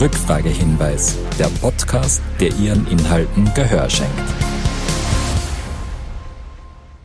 Rückfragehinweis, der Podcast, der Ihren Inhalten Gehör schenkt.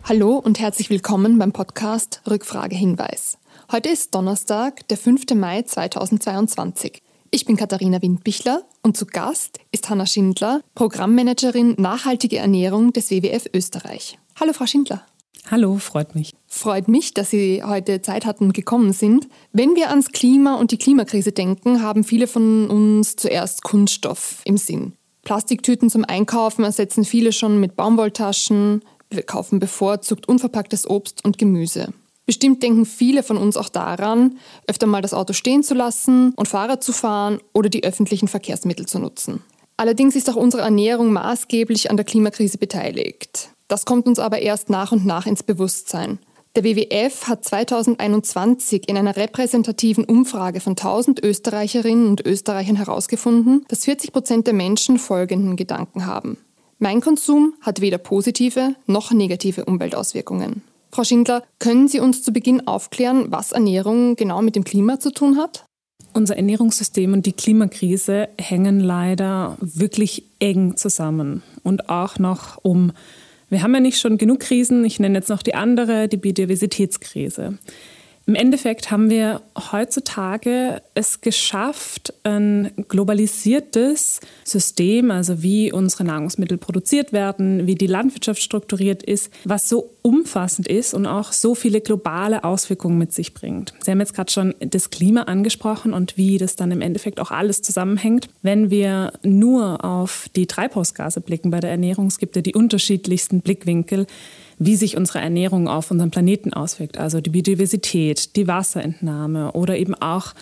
Hallo und herzlich willkommen beim Podcast Rückfragehinweis. Heute ist Donnerstag, der 5. Mai 2022. Ich bin Katharina Windbichler und zu Gast ist Hanna Schindler, Programmmanagerin Nachhaltige Ernährung des WWF Österreich. Hallo, Frau Schindler. Hallo, freut mich. Freut mich, dass Sie heute Zeit hatten und gekommen sind. Wenn wir ans Klima und die Klimakrise denken, haben viele von uns zuerst Kunststoff im Sinn. Plastiktüten zum Einkaufen ersetzen viele schon mit Baumwolltaschen. Wir kaufen bevorzugt unverpacktes Obst und Gemüse. Bestimmt denken viele von uns auch daran, öfter mal das Auto stehen zu lassen und Fahrrad zu fahren oder die öffentlichen Verkehrsmittel zu nutzen. Allerdings ist auch unsere Ernährung maßgeblich an der Klimakrise beteiligt. Das kommt uns aber erst nach und nach ins Bewusstsein. Der WWF hat 2021 in einer repräsentativen Umfrage von 1000 Österreicherinnen und Österreichern herausgefunden, dass 40 Prozent der Menschen folgenden Gedanken haben. Mein Konsum hat weder positive noch negative Umweltauswirkungen. Frau Schindler, können Sie uns zu Beginn aufklären, was Ernährung genau mit dem Klima zu tun hat? Unser Ernährungssystem und die Klimakrise hängen leider wirklich eng zusammen und auch noch um wir haben ja nicht schon genug Krisen, ich nenne jetzt noch die andere, die Biodiversitätskrise. Im Endeffekt haben wir heutzutage es geschafft, ein globalisiertes System, also wie unsere Nahrungsmittel produziert werden, wie die Landwirtschaft strukturiert ist, was so umfassend ist und auch so viele globale Auswirkungen mit sich bringt. Sie haben jetzt gerade schon das Klima angesprochen und wie das dann im Endeffekt auch alles zusammenhängt. Wenn wir nur auf die Treibhausgase blicken bei der Ernährung, es gibt ja die unterschiedlichsten Blickwinkel wie sich unsere Ernährung auf unseren Planeten auswirkt, also die Biodiversität, die Wasserentnahme oder eben auch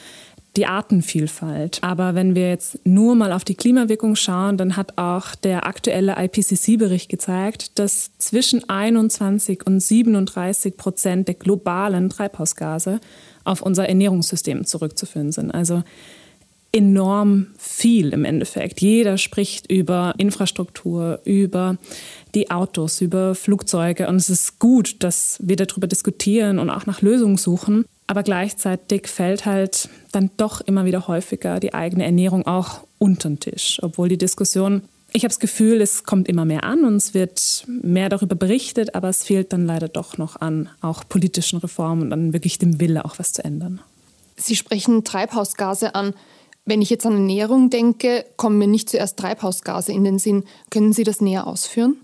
die Artenvielfalt. Aber wenn wir jetzt nur mal auf die Klimawirkung schauen, dann hat auch der aktuelle IPCC-Bericht gezeigt, dass zwischen 21 und 37 Prozent der globalen Treibhausgase auf unser Ernährungssystem zurückzuführen sind. Also enorm viel im Endeffekt. Jeder spricht über Infrastruktur, über die Autos, über Flugzeuge. Und es ist gut, dass wir darüber diskutieren und auch nach Lösungen suchen. Aber gleichzeitig fällt halt dann doch immer wieder häufiger die eigene Ernährung auch unter den Tisch. Obwohl die Diskussion, ich habe das Gefühl, es kommt immer mehr an und es wird mehr darüber berichtet, aber es fehlt dann leider doch noch an auch politischen Reformen und an wirklich dem Wille, auch was zu ändern. Sie sprechen Treibhausgase an. Wenn ich jetzt an Ernährung denke, kommen mir nicht zuerst Treibhausgase in den Sinn. Können Sie das näher ausführen?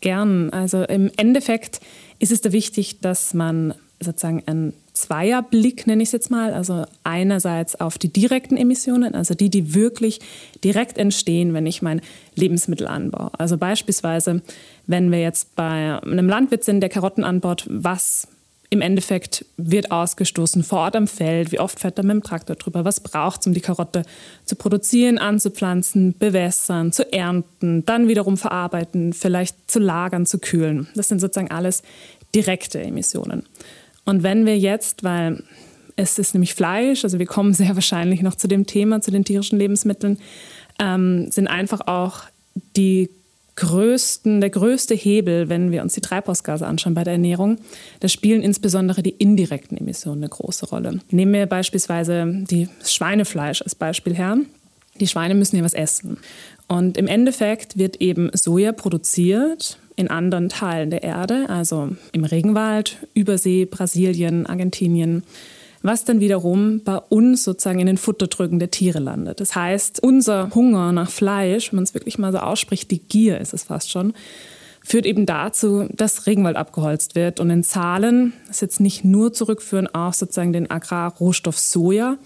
Gern. Also im Endeffekt ist es da wichtig, dass man sozusagen einen Zweierblick, nenne ich es jetzt mal, also einerseits auf die direkten Emissionen, also die, die wirklich direkt entstehen, wenn ich mein Lebensmittel anbaue. Also beispielsweise, wenn wir jetzt bei einem Landwirt sind, der Karotten anbaut, was im Endeffekt wird ausgestoßen vor Ort am Feld, wie oft fährt er mit dem Traktor drüber, was braucht es, um die Karotte zu produzieren, anzupflanzen, bewässern, zu ernten, dann wiederum verarbeiten, vielleicht zu lagern, zu kühlen. Das sind sozusagen alles direkte Emissionen. Und wenn wir jetzt, weil es ist nämlich Fleisch, also wir kommen sehr wahrscheinlich noch zu dem Thema, zu den tierischen Lebensmitteln, ähm, sind einfach auch die größten, der größte Hebel, wenn wir uns die Treibhausgase anschauen bei der Ernährung, da spielen insbesondere die indirekten Emissionen eine große Rolle. Nehmen wir beispielsweise das Schweinefleisch als Beispiel her. Die Schweine müssen ja was essen. Und im Endeffekt wird eben Soja produziert in anderen Teilen der Erde, also im Regenwald, Übersee, Brasilien, Argentinien was dann wiederum bei uns sozusagen in den Futtertrögen der Tiere landet. Das heißt, unser Hunger nach Fleisch, wenn man es wirklich mal so ausspricht, die Gier ist es fast schon, führt eben dazu, dass Regenwald abgeholzt wird. Und in Zahlen ist jetzt nicht nur zurückführen auf sozusagen den Agrarrohstoff Soja,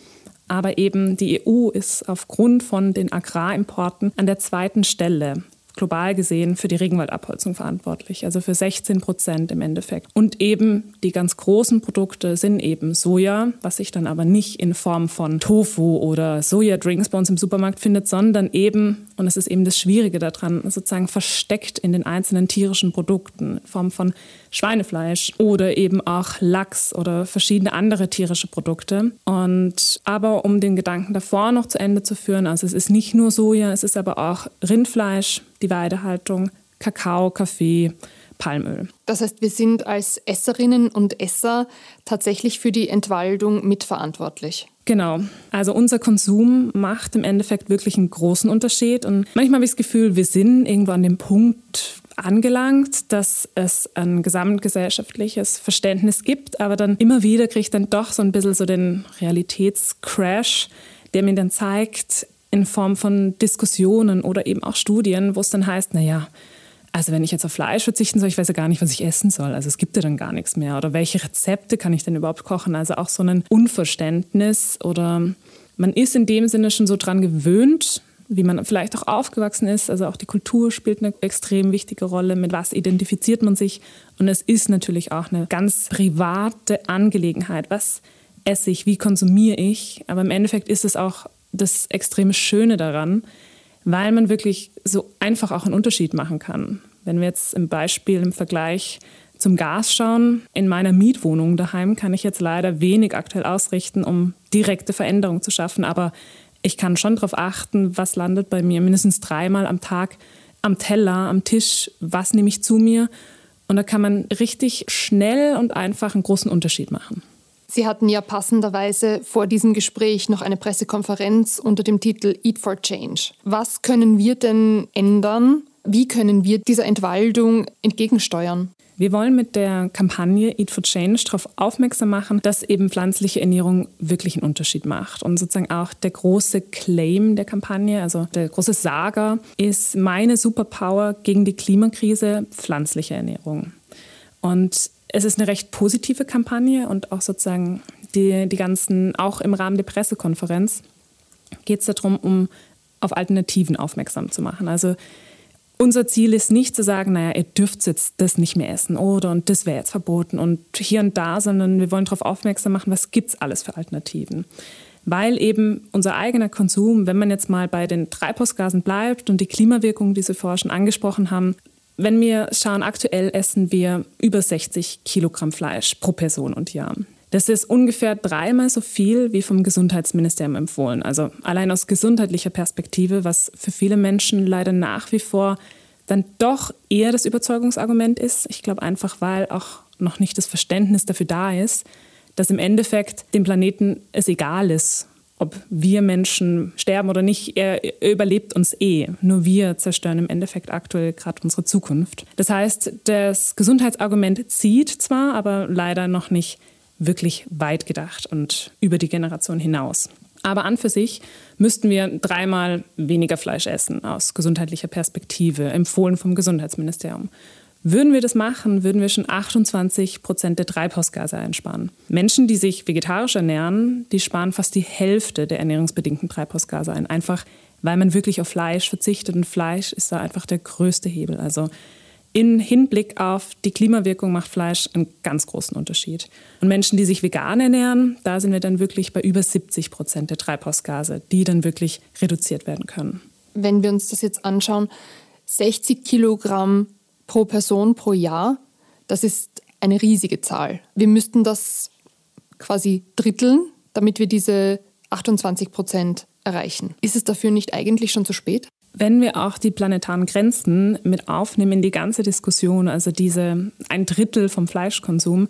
aber eben die EU ist aufgrund von den Agrarimporten an der zweiten Stelle global gesehen für die Regenwaldabholzung verantwortlich, also für 16 Prozent im Endeffekt. Und eben die ganz großen Produkte sind eben Soja, was sich dann aber nicht in Form von Tofu oder Sojadrinks bei uns im Supermarkt findet, sondern eben, und das ist eben das Schwierige daran, sozusagen versteckt in den einzelnen tierischen Produkten in Form von Schweinefleisch oder eben auch Lachs oder verschiedene andere tierische Produkte. Und aber um den Gedanken davor noch zu Ende zu führen, also es ist nicht nur Soja, es ist aber auch Rindfleisch, die Weidehaltung, Kakao, Kaffee, Palmöl. Das heißt, wir sind als Esserinnen und Esser tatsächlich für die Entwaldung mitverantwortlich. Genau. Also unser Konsum macht im Endeffekt wirklich einen großen Unterschied. Und manchmal habe ich das Gefühl, wir sind irgendwo an dem Punkt angelangt, dass es ein gesamtgesellschaftliches Verständnis gibt, aber dann immer wieder kriege ich dann doch so ein bisschen so den Realitätscrash, der mir dann zeigt, in Form von Diskussionen oder eben auch Studien, wo es dann heißt, naja, also wenn ich jetzt auf Fleisch verzichten soll, ich weiß ja gar nicht, was ich essen soll. Also es gibt ja dann gar nichts mehr. Oder welche Rezepte kann ich denn überhaupt kochen? Also auch so ein Unverständnis oder man ist in dem Sinne schon so dran gewöhnt, wie man vielleicht auch aufgewachsen ist. Also auch die Kultur spielt eine extrem wichtige Rolle. Mit was identifiziert man sich? Und es ist natürlich auch eine ganz private Angelegenheit. Was esse ich? Wie konsumiere ich? Aber im Endeffekt ist es auch das extreme Schöne daran, weil man wirklich so einfach auch einen Unterschied machen kann. Wenn wir jetzt im Beispiel im Vergleich zum Gas schauen, in meiner Mietwohnung daheim kann ich jetzt leider wenig aktuell ausrichten, um direkte Veränderungen zu schaffen, aber ich kann schon darauf achten, was landet bei mir mindestens dreimal am Tag am Teller, am Tisch, was nehme ich zu mir. Und da kann man richtig schnell und einfach einen großen Unterschied machen. Sie hatten ja passenderweise vor diesem Gespräch noch eine Pressekonferenz unter dem Titel Eat for Change. Was können wir denn ändern? Wie können wir dieser Entwaldung entgegensteuern? Wir wollen mit der Kampagne Eat for Change darauf aufmerksam machen, dass eben pflanzliche Ernährung wirklich einen Unterschied macht. Und sozusagen auch der große Claim der Kampagne, also der große Saga, ist meine Superpower gegen die Klimakrise pflanzliche Ernährung. Und es ist eine recht positive Kampagne und auch sozusagen die, die ganzen, auch im Rahmen der Pressekonferenz geht es darum, um auf Alternativen aufmerksam zu machen. Also unser Ziel ist nicht zu sagen, naja, ihr dürft jetzt das nicht mehr essen oder und das wäre jetzt verboten und hier und da, sondern wir wollen darauf aufmerksam machen, was gibt es alles für Alternativen. Weil eben unser eigener Konsum, wenn man jetzt mal bei den Treibhausgasen bleibt und die Klimawirkungen, die Sie vorher schon angesprochen haben, wenn wir schauen, aktuell essen wir über 60 Kilogramm Fleisch pro Person und Jahr. Das ist ungefähr dreimal so viel wie vom Gesundheitsministerium empfohlen. Also allein aus gesundheitlicher Perspektive, was für viele Menschen leider nach wie vor dann doch eher das Überzeugungsargument ist. Ich glaube einfach, weil auch noch nicht das Verständnis dafür da ist, dass im Endeffekt dem Planeten es egal ist, ob wir Menschen sterben oder nicht, er, überlebt uns eh. Nur wir zerstören im Endeffekt aktuell gerade unsere Zukunft. Das heißt, das Gesundheitsargument zieht zwar, aber leider noch nicht wirklich weit gedacht und über die Generation hinaus. Aber an für sich müssten wir dreimal weniger Fleisch essen aus gesundheitlicher Perspektive, empfohlen vom Gesundheitsministerium. Würden wir das machen, würden wir schon 28 Prozent der Treibhausgase einsparen. Menschen, die sich vegetarisch ernähren, die sparen fast die Hälfte der ernährungsbedingten Treibhausgase ein. Einfach weil man wirklich auf Fleisch verzichtet und Fleisch ist da einfach der größte Hebel. Also in Hinblick auf die Klimawirkung macht Fleisch einen ganz großen Unterschied. Und Menschen, die sich vegan ernähren, da sind wir dann wirklich bei über 70 Prozent der Treibhausgase, die dann wirklich reduziert werden können. Wenn wir uns das jetzt anschauen, 60 Kilogramm pro Person pro Jahr, das ist eine riesige Zahl. Wir müssten das quasi dritteln, damit wir diese 28 Prozent erreichen. Ist es dafür nicht eigentlich schon zu spät? Wenn wir auch die planetaren Grenzen mit aufnehmen in die ganze Diskussion, also diese ein Drittel vom Fleischkonsum,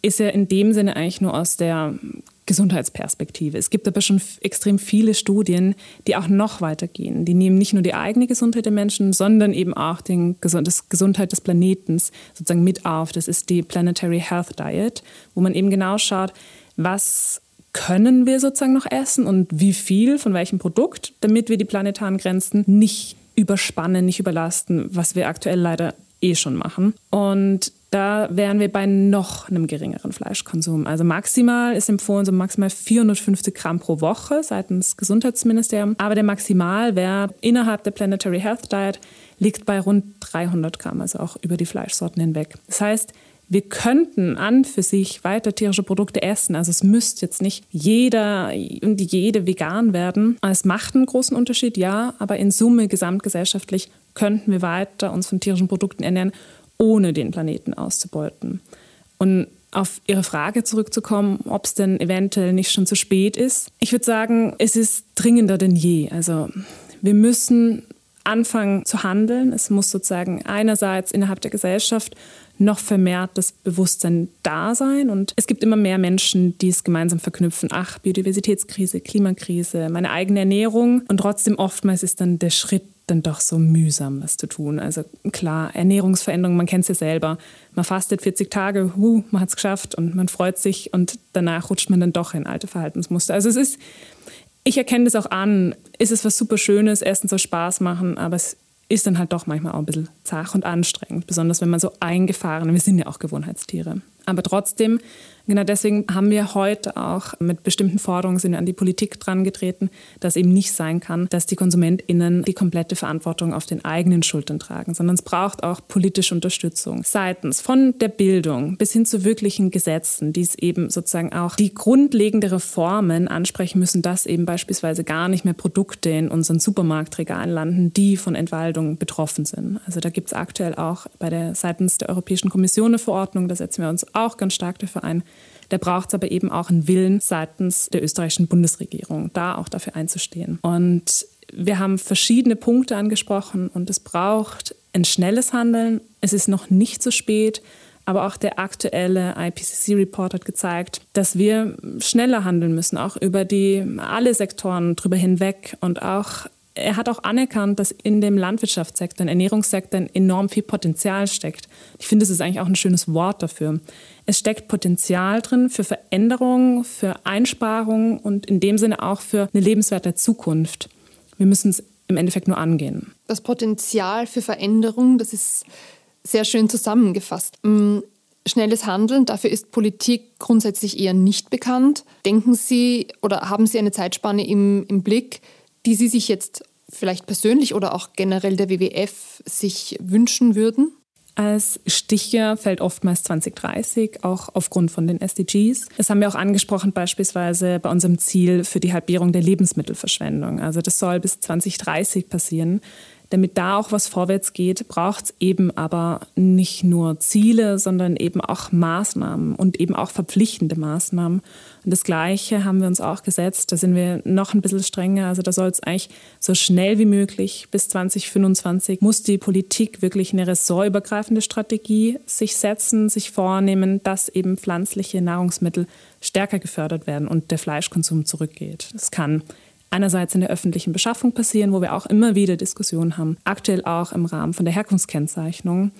ist ja in dem Sinne eigentlich nur aus der Gesundheitsperspektive. Es gibt aber schon extrem viele Studien, die auch noch weitergehen. Die nehmen nicht nur die eigene Gesundheit der Menschen, sondern eben auch die Gesundheit des Planeten sozusagen mit auf. Das ist die Planetary Health Diet, wo man eben genau schaut, was können wir sozusagen noch essen und wie viel von welchem Produkt, damit wir die planetaren Grenzen nicht überspannen, nicht überlasten, was wir aktuell leider eh schon machen. Und da wären wir bei noch einem geringeren Fleischkonsum. Also maximal ist empfohlen so maximal 450 Gramm pro Woche seitens Gesundheitsministerium. Aber der Maximalwert innerhalb der Planetary Health Diet liegt bei rund 300 Gramm, also auch über die Fleischsorten hinweg. Das heißt, wir könnten an für sich weiter tierische Produkte essen. Also es müsste jetzt nicht jeder und jede vegan werden. Es macht einen großen Unterschied, ja, aber in Summe gesamtgesellschaftlich könnten wir weiter uns von tierischen Produkten ernähren ohne den Planeten auszubeuten. Und auf Ihre Frage zurückzukommen, ob es denn eventuell nicht schon zu spät ist. Ich würde sagen, es ist dringender denn je. Also wir müssen anfangen zu handeln. Es muss sozusagen einerseits innerhalb der Gesellschaft noch vermehrt das Bewusstsein da sein. Und es gibt immer mehr Menschen, die es gemeinsam verknüpfen. Ach, Biodiversitätskrise, Klimakrise, meine eigene Ernährung. Und trotzdem oftmals ist dann der Schritt dann doch so mühsam, was zu tun. Also klar, Ernährungsveränderung, man kennt es ja selber. Man fastet 40 Tage, huh, man hat es geschafft und man freut sich und danach rutscht man dann doch in alte Verhaltensmuster. Also es ist, ich erkenne das auch an, ist es was super Schönes, Essen soll Spaß machen, aber es ist dann halt doch manchmal auch ein bisschen zach und anstrengend, besonders wenn man so eingefahren, wir sind ja auch Gewohnheitstiere. Aber trotzdem Genau deswegen haben wir heute auch mit bestimmten Forderungen sind wir an die Politik drangetreten, dass eben nicht sein kann, dass die KonsumentInnen die komplette Verantwortung auf den eigenen Schultern tragen, sondern es braucht auch politische Unterstützung seitens von der Bildung bis hin zu wirklichen Gesetzen, die es eben sozusagen auch die grundlegende Reformen ansprechen müssen, dass eben beispielsweise gar nicht mehr Produkte in unseren Supermarktregalen landen, die von Entwaldung betroffen sind. Also da gibt es aktuell auch bei der seitens der Europäischen Kommission eine Verordnung, da setzen wir uns auch ganz stark dafür ein, da braucht es aber eben auch einen Willen seitens der österreichischen Bundesregierung, da auch dafür einzustehen. Und wir haben verschiedene Punkte angesprochen und es braucht ein schnelles Handeln. Es ist noch nicht zu spät. Aber auch der aktuelle IPCC-Report hat gezeigt, dass wir schneller handeln müssen, auch über die alle Sektoren drüber hinweg und auch er hat auch anerkannt, dass in dem Landwirtschaftssektor, im Ernährungssektor enorm viel Potenzial steckt. Ich finde, das ist eigentlich auch ein schönes Wort dafür. Es steckt Potenzial drin für Veränderung, für Einsparungen und in dem Sinne auch für eine lebenswerte Zukunft. Wir müssen es im Endeffekt nur angehen. Das Potenzial für Veränderung, das ist sehr schön zusammengefasst. Mm, schnelles Handeln, dafür ist Politik grundsätzlich eher nicht bekannt. Denken Sie oder haben Sie eine Zeitspanne im, im Blick, die Sie sich jetzt vielleicht persönlich oder auch generell der WWF sich wünschen würden? Als Stichjahr fällt oftmals 2030, auch aufgrund von den SDGs. Das haben wir auch angesprochen, beispielsweise bei unserem Ziel für die Halbierung der Lebensmittelverschwendung. Also das soll bis 2030 passieren. Damit da auch was vorwärts geht, braucht es eben aber nicht nur Ziele, sondern eben auch Maßnahmen und eben auch verpflichtende Maßnahmen. Und das Gleiche haben wir uns auch gesetzt. Da sind wir noch ein bisschen strenger. Also da soll es eigentlich so schnell wie möglich bis 2025 muss die Politik wirklich eine ressortübergreifende Strategie sich setzen, sich vornehmen, dass eben pflanzliche Nahrungsmittel stärker gefördert werden und der Fleischkonsum zurückgeht. Das kann einerseits in der öffentlichen Beschaffung passieren, wo wir auch immer wieder Diskussionen haben, aktuell auch im Rahmen von der Herkunftskennzeichnung.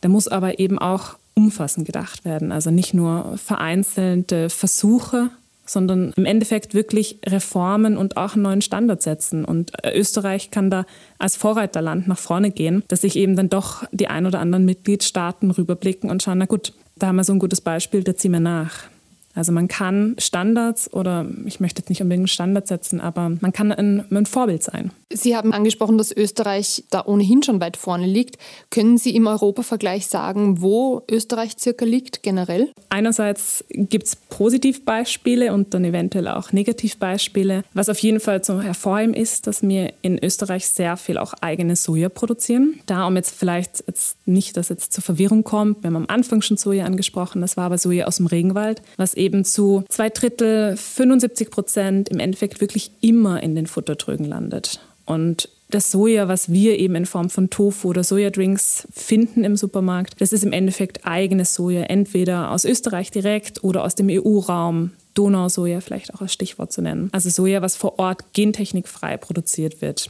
Da muss aber eben auch umfassend gedacht werden, also nicht nur vereinzelte Versuche, sondern im Endeffekt wirklich Reformen und auch einen neuen Standard setzen. Und Österreich kann da als Vorreiterland nach vorne gehen, dass sich eben dann doch die ein oder anderen Mitgliedstaaten rüberblicken und schauen, na gut, da haben wir so ein gutes Beispiel, da ziehen wir nach. Also man kann Standards oder ich möchte jetzt nicht unbedingt einen Standard setzen, aber man kann ein, ein, Vorbild sein. Sie haben angesprochen, dass Österreich da ohnehin schon weit vorne liegt. Können Sie im Europavergleich sagen, wo Österreich circa liegt generell? Einerseits gibt es Positivbeispiele und dann eventuell auch Negativbeispiele. Was auf jeden Fall zu hervorheben ist, dass wir in Österreich sehr viel auch eigene Soja produzieren. Da, um jetzt vielleicht jetzt nicht, dass jetzt zur Verwirrung kommt, wir haben am Anfang schon Soja angesprochen, das war aber Soja aus dem Regenwald, was eben zu zwei Drittel, 75 Prozent im Endeffekt wirklich immer in den Futtertrögen landet. Und das Soja, was wir eben in Form von Tofu oder Sojadrinks finden im Supermarkt, das ist im Endeffekt eigenes Soja, entweder aus Österreich direkt oder aus dem EU-Raum. Donausoja vielleicht auch als Stichwort zu nennen. Also Soja, was vor Ort gentechnikfrei produziert wird.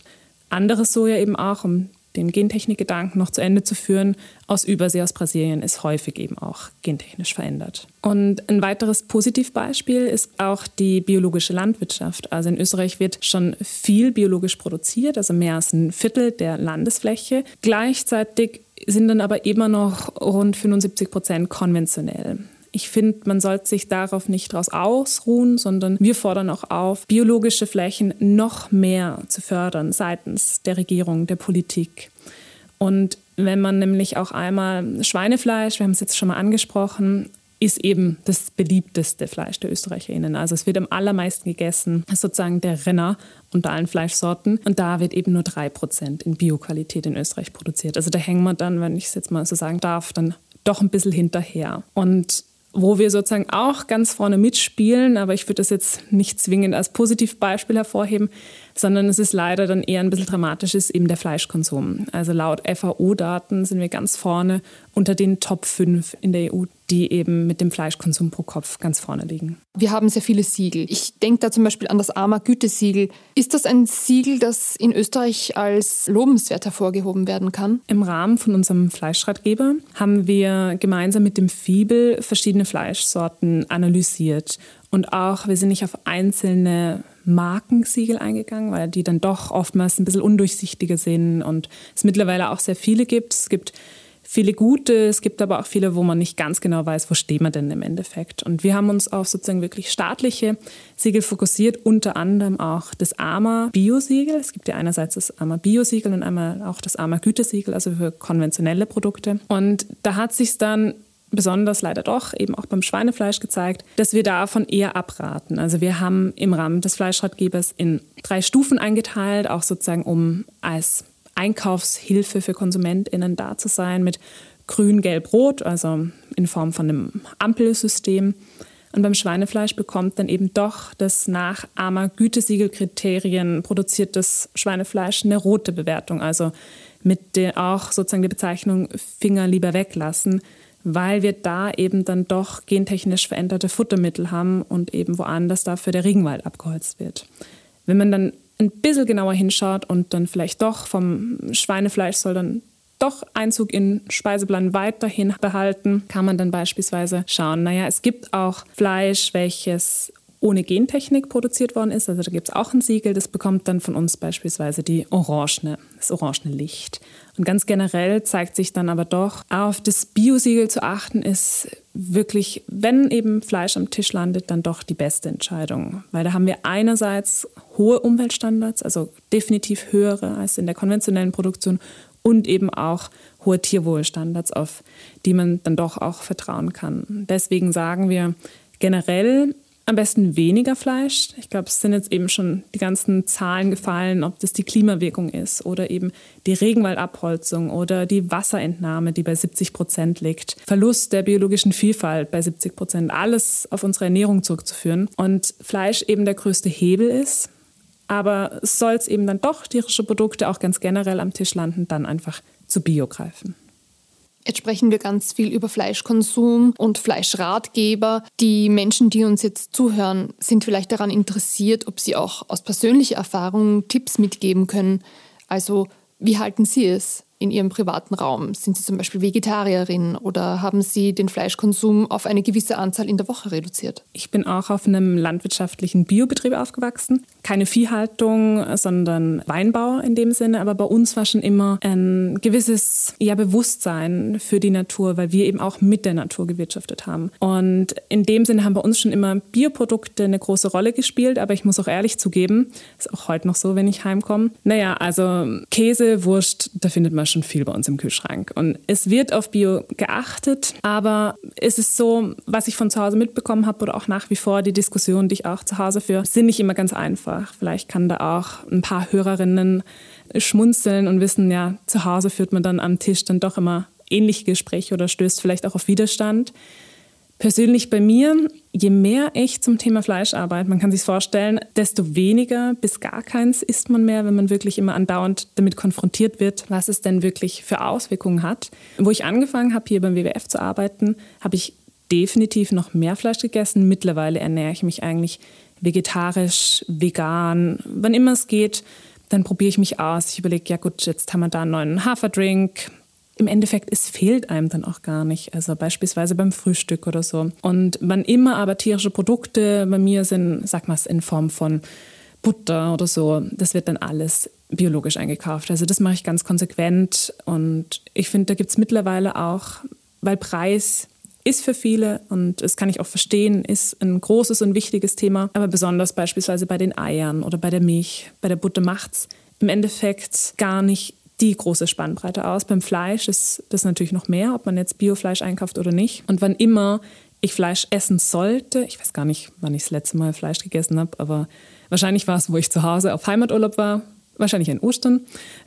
Anderes Soja eben auch, um den Gentechnikgedanken noch zu Ende zu führen, aus Übersee, aus Brasilien, ist häufig eben auch gentechnisch verändert. Und ein weiteres Positivbeispiel ist auch die biologische Landwirtschaft. Also in Österreich wird schon viel biologisch produziert, also mehr als ein Viertel der Landesfläche. Gleichzeitig sind dann aber immer noch rund 75 Prozent konventionell. Ich finde, man sollte sich darauf nicht daraus ausruhen, sondern wir fordern auch auf, biologische Flächen noch mehr zu fördern seitens der Regierung, der Politik. Und wenn man nämlich auch einmal Schweinefleisch, wir haben es jetzt schon mal angesprochen, ist eben das beliebteste Fleisch der ÖsterreicherInnen. Also es wird am allermeisten gegessen, sozusagen der Renner unter allen Fleischsorten. Und da wird eben nur 3% in Bioqualität in Österreich produziert. Also da hängen wir dann, wenn ich es jetzt mal so sagen darf, dann doch ein bisschen hinterher. Und wo wir sozusagen auch ganz vorne mitspielen, aber ich würde das jetzt nicht zwingend als Positivbeispiel hervorheben, sondern es ist leider dann eher ein bisschen dramatisch, ist eben der Fleischkonsum. Also laut FAO-Daten sind wir ganz vorne unter den Top 5 in der EU, die eben mit dem Fleischkonsum pro Kopf ganz vorne liegen. Wir haben sehr viele Siegel. Ich denke da zum Beispiel an das AMA Gütesiegel. Ist das ein Siegel, das in Österreich als lobenswert hervorgehoben werden kann? Im Rahmen von unserem Fleischratgeber haben wir gemeinsam mit dem Fiebel verschiedene Fleischsorten analysiert. Und auch, wir sind nicht auf einzelne Markensiegel eingegangen, weil die dann doch oftmals ein bisschen undurchsichtiger sind und es mittlerweile auch sehr viele gibt. Es gibt viele gute, es gibt aber auch viele, wo man nicht ganz genau weiß, wo stehen wir denn im Endeffekt. Und wir haben uns auf sozusagen wirklich staatliche Siegel fokussiert, unter anderem auch das AMA Bio-Siegel. Es gibt ja einerseits das AMA Bio-Siegel und einmal auch das AMA Gütesiegel, also für konventionelle Produkte. Und da hat sich dann besonders leider doch eben auch beim Schweinefleisch gezeigt, dass wir davon eher abraten. Also wir haben im Rahmen des Fleischratgebers in drei Stufen eingeteilt, auch sozusagen um als Einkaufshilfe für KonsumentInnen da zu sein mit grün, gelb, rot, also in Form von einem Ampelsystem. Und beim Schweinefleisch bekommt dann eben doch das nach armer Gütesiegelkriterien produziertes Schweinefleisch eine rote Bewertung, also mit der auch sozusagen die Bezeichnung Finger lieber weglassen, weil wir da eben dann doch gentechnisch veränderte Futtermittel haben und eben woanders dafür der Regenwald abgeholzt wird. Wenn man dann ein bisschen genauer hinschaut und dann vielleicht doch vom Schweinefleisch soll dann doch Einzug in Speiseplan weiterhin behalten, kann man dann beispielsweise schauen, naja, es gibt auch Fleisch, welches ohne Gentechnik produziert worden ist. Also da gibt es auch ein Siegel, das bekommt dann von uns beispielsweise die orangene, das orangene Licht. Und ganz generell zeigt sich dann aber doch, auf das Biosiegel zu achten, ist wirklich, wenn eben Fleisch am Tisch landet, dann doch die beste Entscheidung. Weil da haben wir einerseits hohe Umweltstandards, also definitiv höhere als in der konventionellen Produktion und eben auch hohe Tierwohlstandards, auf die man dann doch auch vertrauen kann. Deswegen sagen wir generell, am besten weniger Fleisch. Ich glaube, es sind jetzt eben schon die ganzen Zahlen gefallen, ob das die Klimawirkung ist oder eben die Regenwaldabholzung oder die Wasserentnahme, die bei 70 Prozent liegt. Verlust der biologischen Vielfalt bei 70 Prozent. Alles auf unsere Ernährung zurückzuführen. Und Fleisch eben der größte Hebel ist. Aber soll es eben dann doch tierische Produkte auch ganz generell am Tisch landen, dann einfach zu Bio greifen. Jetzt sprechen wir ganz viel über Fleischkonsum und Fleischratgeber. Die Menschen, die uns jetzt zuhören, sind vielleicht daran interessiert, ob sie auch aus persönlicher Erfahrung Tipps mitgeben können. Also, wie halten Sie es? In Ihrem privaten Raum? Sind Sie zum Beispiel Vegetarierin oder haben Sie den Fleischkonsum auf eine gewisse Anzahl in der Woche reduziert? Ich bin auch auf einem landwirtschaftlichen Biobetrieb aufgewachsen. Keine Viehhaltung, sondern Weinbau in dem Sinne. Aber bei uns war schon immer ein gewisses ja, Bewusstsein für die Natur, weil wir eben auch mit der Natur gewirtschaftet haben. Und in dem Sinne haben bei uns schon immer Bioprodukte eine große Rolle gespielt. Aber ich muss auch ehrlich zugeben, ist auch heute noch so, wenn ich heimkomme. Naja, also Käse, Wurst, da findet man schon viel bei uns im Kühlschrank. Und es wird auf Bio geachtet, aber es ist so, was ich von zu Hause mitbekommen habe oder auch nach wie vor die Diskussionen, die ich auch zu Hause führe, sind nicht immer ganz einfach. Vielleicht kann da auch ein paar Hörerinnen schmunzeln und wissen, ja, zu Hause führt man dann am Tisch dann doch immer ähnliche Gespräche oder stößt vielleicht auch auf Widerstand. Persönlich bei mir, je mehr ich zum Thema Fleisch arbeite, man kann sich vorstellen, desto weniger bis gar keins isst man mehr, wenn man wirklich immer andauernd damit konfrontiert wird, was es denn wirklich für Auswirkungen hat. Wo ich angefangen habe, hier beim WWF zu arbeiten, habe ich definitiv noch mehr Fleisch gegessen. Mittlerweile ernähre ich mich eigentlich vegetarisch, vegan, wann immer es geht. Dann probiere ich mich aus. Ich überlege, ja gut, jetzt haben wir da einen neuen Haferdrink, im Endeffekt, es fehlt einem dann auch gar nicht. Also beispielsweise beim Frühstück oder so. Und wann immer aber tierische Produkte bei mir sind, sag mal in Form von Butter oder so, das wird dann alles biologisch eingekauft. Also das mache ich ganz konsequent und ich finde, da gibt es mittlerweile auch, weil Preis ist für viele und das kann ich auch verstehen, ist ein großes und wichtiges Thema, aber besonders beispielsweise bei den Eiern oder bei der Milch, bei der Butter macht es im Endeffekt gar nicht die große Spannbreite aus. Beim Fleisch ist das natürlich noch mehr, ob man jetzt Biofleisch einkauft oder nicht. Und wann immer ich Fleisch essen sollte, ich weiß gar nicht, wann ich das letzte Mal Fleisch gegessen habe, aber wahrscheinlich war es, wo ich zu Hause auf Heimaturlaub war, wahrscheinlich in Ostern.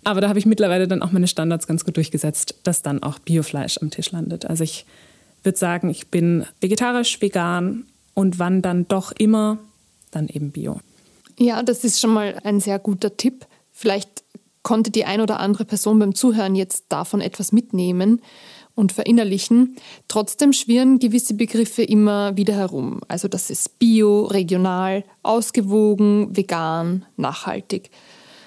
Aber da habe ich mittlerweile dann auch meine Standards ganz gut durchgesetzt, dass dann auch Biofleisch am Tisch landet. Also ich würde sagen, ich bin vegetarisch, vegan und wann dann doch immer, dann eben Bio. Ja, das ist schon mal ein sehr guter Tipp. Vielleicht konnte die ein oder andere Person beim Zuhören jetzt davon etwas mitnehmen und verinnerlichen. Trotzdem schwirren gewisse Begriffe immer wieder herum. Also das ist bio, regional, ausgewogen, vegan, nachhaltig.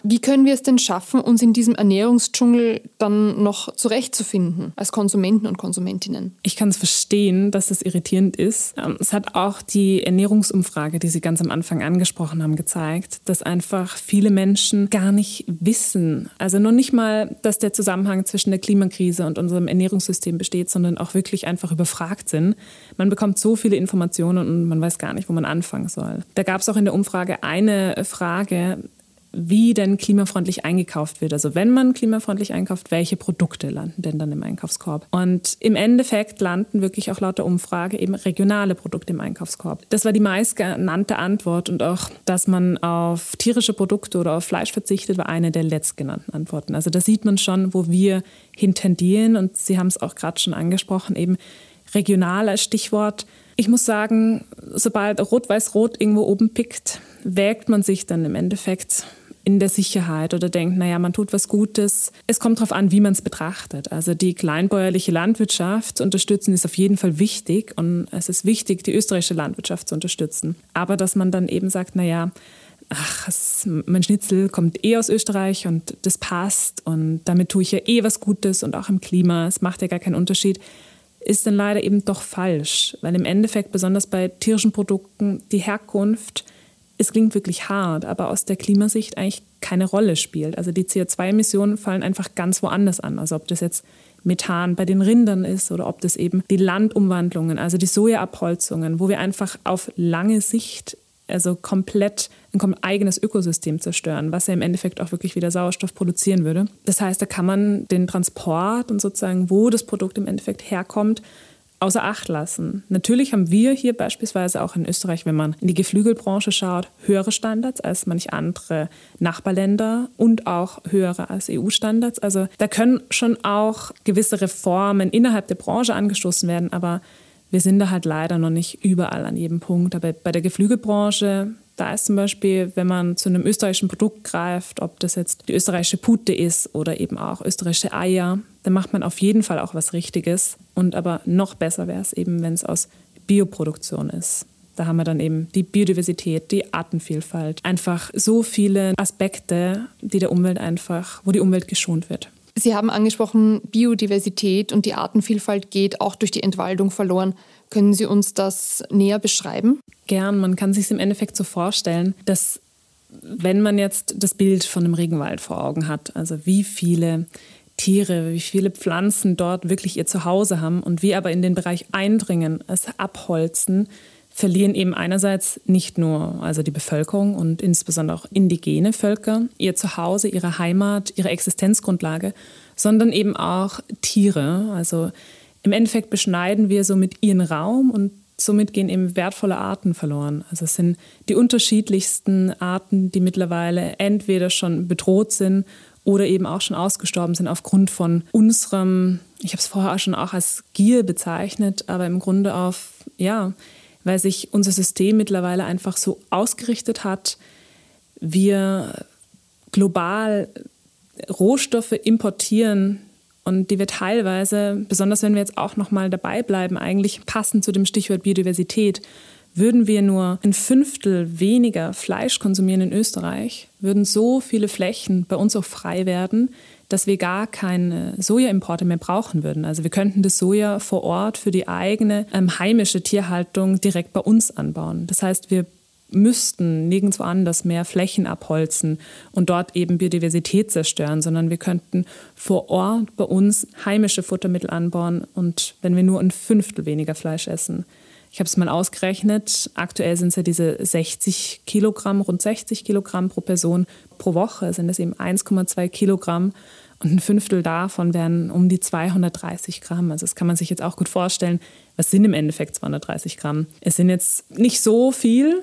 Wie können wir es denn schaffen, uns in diesem Ernährungsdschungel dann noch zurechtzufinden als Konsumenten und Konsumentinnen? Ich kann es verstehen, dass es irritierend ist. Ähm, es hat auch die Ernährungsumfrage, die Sie ganz am Anfang angesprochen haben, gezeigt, dass einfach viele Menschen gar nicht wissen, also noch nicht mal, dass der Zusammenhang zwischen der Klimakrise und unserem Ernährungssystem besteht, sondern auch wirklich einfach überfragt sind. Man bekommt so viele Informationen und man weiß gar nicht, wo man anfangen soll. Da gab es auch in der Umfrage eine Frage, wie denn klimafreundlich eingekauft wird. Also wenn man klimafreundlich einkauft, welche Produkte landen denn dann im Einkaufskorb? Und im Endeffekt landen wirklich auch laut der Umfrage eben regionale Produkte im Einkaufskorb. Das war die meistgenannte Antwort und auch, dass man auf tierische Produkte oder auf Fleisch verzichtet, war eine der letztgenannten Antworten. Also da sieht man schon, wo wir hintendieren und Sie haben es auch gerade schon angesprochen, eben regional als Stichwort. Ich muss sagen, sobald Rot-Weiß-Rot irgendwo oben pickt, wägt man sich dann im Endeffekt in der Sicherheit oder denkt, naja, man tut was Gutes. Es kommt darauf an, wie man es betrachtet. Also die kleinbäuerliche Landwirtschaft zu unterstützen ist auf jeden Fall wichtig und es ist wichtig, die österreichische Landwirtschaft zu unterstützen. Aber dass man dann eben sagt, naja, ach, mein Schnitzel kommt eh aus Österreich und das passt und damit tue ich ja eh was Gutes und auch im Klima, es macht ja gar keinen Unterschied, ist dann leider eben doch falsch, weil im Endeffekt besonders bei tierischen Produkten die Herkunft es klingt wirklich hart, aber aus der Klimasicht eigentlich keine Rolle spielt. Also die CO2-Emissionen fallen einfach ganz woanders an. Also ob das jetzt Methan bei den Rindern ist oder ob das eben die Landumwandlungen, also die Sojaabholzungen, wo wir einfach auf lange Sicht also komplett ein eigenes Ökosystem zerstören, was ja im Endeffekt auch wirklich wieder Sauerstoff produzieren würde. Das heißt, da kann man den Transport und sozusagen, wo das Produkt im Endeffekt herkommt, außer Acht lassen. Natürlich haben wir hier beispielsweise auch in Österreich, wenn man in die Geflügelbranche schaut, höhere Standards als manche andere Nachbarländer und auch höhere als EU-Standards. Also da können schon auch gewisse Reformen innerhalb der Branche angestoßen werden, aber wir sind da halt leider noch nicht überall an jedem Punkt. Aber bei der Geflügelbranche, da ist zum Beispiel, wenn man zu einem österreichischen Produkt greift, ob das jetzt die österreichische Pute ist oder eben auch österreichische Eier, dann macht man auf jeden Fall auch was Richtiges. Und aber noch besser wäre es eben, wenn es aus Bioproduktion ist. Da haben wir dann eben die Biodiversität, die Artenvielfalt, einfach so viele Aspekte, die der Umwelt einfach, wo die Umwelt geschont wird. Sie haben angesprochen, Biodiversität und die Artenvielfalt geht auch durch die Entwaldung verloren. Können Sie uns das näher beschreiben? Gern. Man kann sich im Endeffekt so vorstellen, dass wenn man jetzt das Bild von einem Regenwald vor Augen hat, also wie viele Tiere, wie viele Pflanzen dort wirklich ihr Zuhause haben und wie aber in den Bereich eindringen, es abholzen, verlieren eben einerseits nicht nur also die Bevölkerung und insbesondere auch indigene Völker ihr Zuhause, ihre Heimat, ihre Existenzgrundlage, sondern eben auch Tiere. Also im Endeffekt beschneiden wir somit ihren Raum und somit gehen eben wertvolle Arten verloren. Also es sind die unterschiedlichsten Arten, die mittlerweile entweder schon bedroht sind oder eben auch schon ausgestorben sind aufgrund von unserem, ich habe es vorher schon auch als Gier bezeichnet, aber im Grunde auf, ja, weil sich unser System mittlerweile einfach so ausgerichtet hat, wir global Rohstoffe importieren und die wir teilweise, besonders wenn wir jetzt auch noch mal dabei bleiben, eigentlich passend zu dem Stichwort Biodiversität, würden wir nur ein Fünftel weniger Fleisch konsumieren in Österreich, würden so viele Flächen bei uns auch frei werden, dass wir gar keine Sojaimporte mehr brauchen würden. Also wir könnten das Soja vor Ort für die eigene ähm, heimische Tierhaltung direkt bei uns anbauen. Das heißt, wir müssten nirgendwo anders mehr Flächen abholzen und dort eben Biodiversität zerstören, sondern wir könnten vor Ort bei uns heimische Futtermittel anbauen und wenn wir nur ein Fünftel weniger Fleisch essen. Ich habe es mal ausgerechnet. Aktuell sind es ja diese 60 Kilogramm, rund 60 Kilogramm pro Person pro Woche, sind es eben 1,2 Kilogramm. Und ein Fünftel davon wären um die 230 Gramm. Also das kann man sich jetzt auch gut vorstellen. Was sind im Endeffekt 230 Gramm? Es sind jetzt nicht so viel,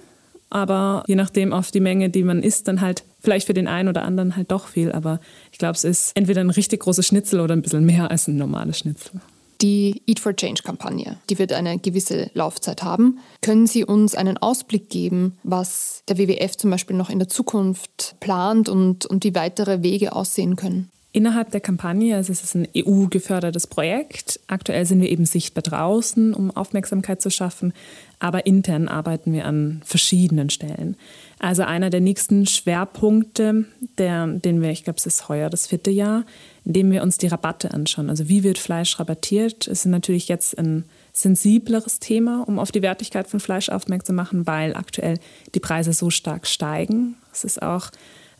aber je nachdem auf die Menge, die man isst, dann halt vielleicht für den einen oder anderen halt doch viel. Aber ich glaube, es ist entweder ein richtig großes Schnitzel oder ein bisschen mehr als ein normales Schnitzel. Die Eat for Change-Kampagne, die wird eine gewisse Laufzeit haben. Können Sie uns einen Ausblick geben, was der WWF zum Beispiel noch in der Zukunft plant und, und wie weitere Wege aussehen können? Innerhalb der Kampagne, also es ist ein EU-gefördertes Projekt. Aktuell sind wir eben sichtbar draußen, um Aufmerksamkeit zu schaffen, aber intern arbeiten wir an verschiedenen Stellen. Also einer der nächsten Schwerpunkte, der, den wir, ich glaube, es ist heuer das vierte Jahr, indem wir uns die Rabatte anschauen. Also wie wird Fleisch rabattiert? Es ist natürlich jetzt ein sensibleres Thema, um auf die Wertigkeit von Fleisch aufmerksam zu machen, weil aktuell die Preise so stark steigen. Es ist auch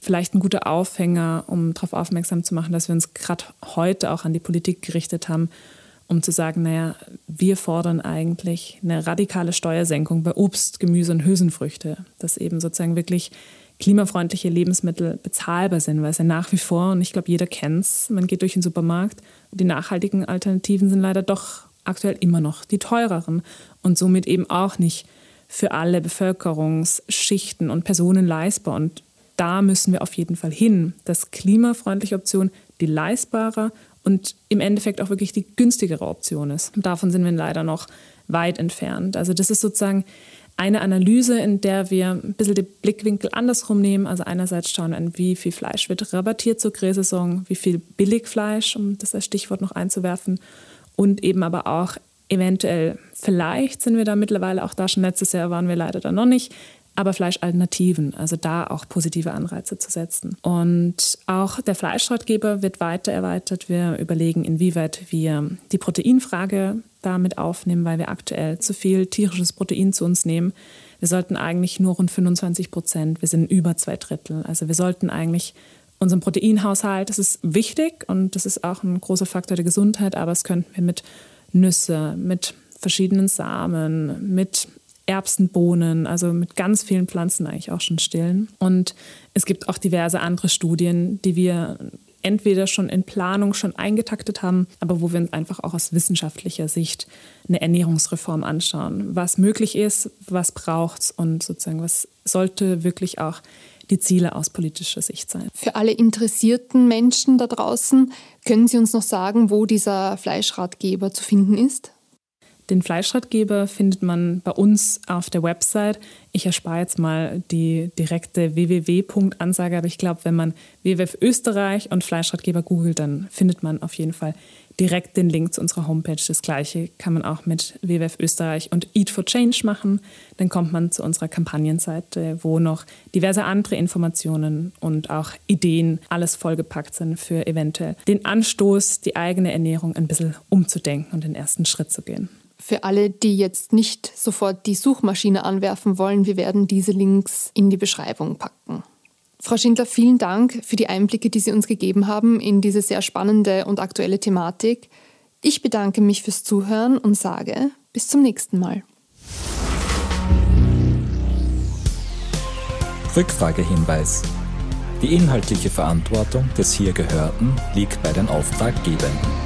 vielleicht ein guter Aufhänger, um darauf aufmerksam zu machen, dass wir uns gerade heute auch an die Politik gerichtet haben, um zu sagen, naja, wir fordern eigentlich eine radikale Steuersenkung bei Obst, Gemüse und Hülsenfrüchte, dass eben sozusagen wirklich klimafreundliche Lebensmittel bezahlbar sind, weil es ja nach wie vor, und ich glaube, jeder kennt es, man geht durch den Supermarkt, die nachhaltigen Alternativen sind leider doch aktuell immer noch die teureren und somit eben auch nicht für alle Bevölkerungsschichten und Personen leistbar. Und da müssen wir auf jeden Fall hin, dass klimafreundliche Option die leistbare und im Endeffekt auch wirklich die günstigere Option ist. Davon sind wir leider noch weit entfernt. Also das ist sozusagen eine Analyse, in der wir ein bisschen den Blickwinkel andersrum nehmen. Also einerseits schauen wir wie viel Fleisch wird rabattiert zur Grillsaison, wie viel Billigfleisch, um das als Stichwort noch einzuwerfen. Und eben aber auch eventuell, vielleicht sind wir da mittlerweile auch da schon letztes Jahr waren wir leider da noch nicht, aber Fleischalternativen, also da auch positive Anreize zu setzen. Und auch der Fleischratgeber wird weiter erweitert. Wir überlegen, inwieweit wir die Proteinfrage damit aufnehmen, weil wir aktuell zu viel tierisches Protein zu uns nehmen. Wir sollten eigentlich nur rund 25 Prozent, wir sind über zwei Drittel. Also wir sollten eigentlich unseren Proteinhaushalt, das ist wichtig und das ist auch ein großer Faktor der Gesundheit, aber es könnten wir mit Nüsse, mit verschiedenen Samen, mit Erbsenbohnen, also mit ganz vielen Pflanzen eigentlich auch schon stillen. Und es gibt auch diverse andere Studien, die wir entweder schon in Planung schon eingetaktet haben, aber wo wir uns einfach auch aus wissenschaftlicher Sicht eine Ernährungsreform anschauen, was möglich ist, was braucht es und sozusagen was sollte wirklich auch die Ziele aus politischer Sicht sein. Für alle interessierten Menschen da draußen, können Sie uns noch sagen, wo dieser Fleischratgeber zu finden ist? Den Fleischratgeber findet man bei uns auf der Website. Ich erspare jetzt mal die direkte www.ansage, aber ich glaube, wenn man WWF Österreich und Fleischratgeber googelt, dann findet man auf jeden Fall direkt den Link zu unserer Homepage. Das gleiche kann man auch mit WWF Österreich und Eat for Change machen. Dann kommt man zu unserer Kampagnenseite, wo noch diverse andere Informationen und auch Ideen alles vollgepackt sind für eventuell den Anstoß, die eigene Ernährung ein bisschen umzudenken und den ersten Schritt zu gehen. Für alle, die jetzt nicht sofort die Suchmaschine anwerfen wollen, wir werden diese Links in die Beschreibung packen. Frau Schindler, vielen Dank für die Einblicke, die Sie uns gegeben haben in diese sehr spannende und aktuelle Thematik. Ich bedanke mich fürs Zuhören und sage bis zum nächsten Mal. Rückfragehinweis. Die inhaltliche Verantwortung des hier Gehörten liegt bei den Auftraggebern.